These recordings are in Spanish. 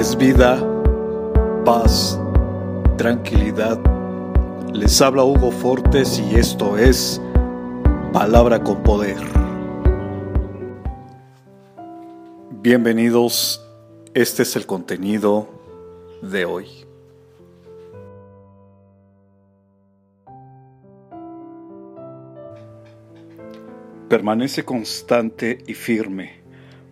es vida, paz, tranquilidad. Les habla Hugo Fortes y esto es Palabra con Poder. Bienvenidos, este es el contenido de hoy. Permanece constante y firme,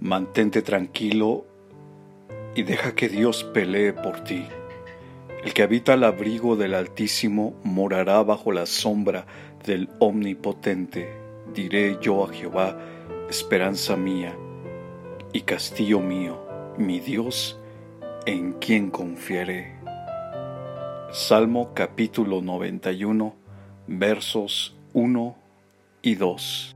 mantente tranquilo y deja que Dios pelee por ti. El que habita al abrigo del Altísimo morará bajo la sombra del Omnipotente. Diré yo a Jehová, esperanza mía y castillo mío, mi Dios, en quien confiaré. Salmo capítulo 91, versos 1 y 2.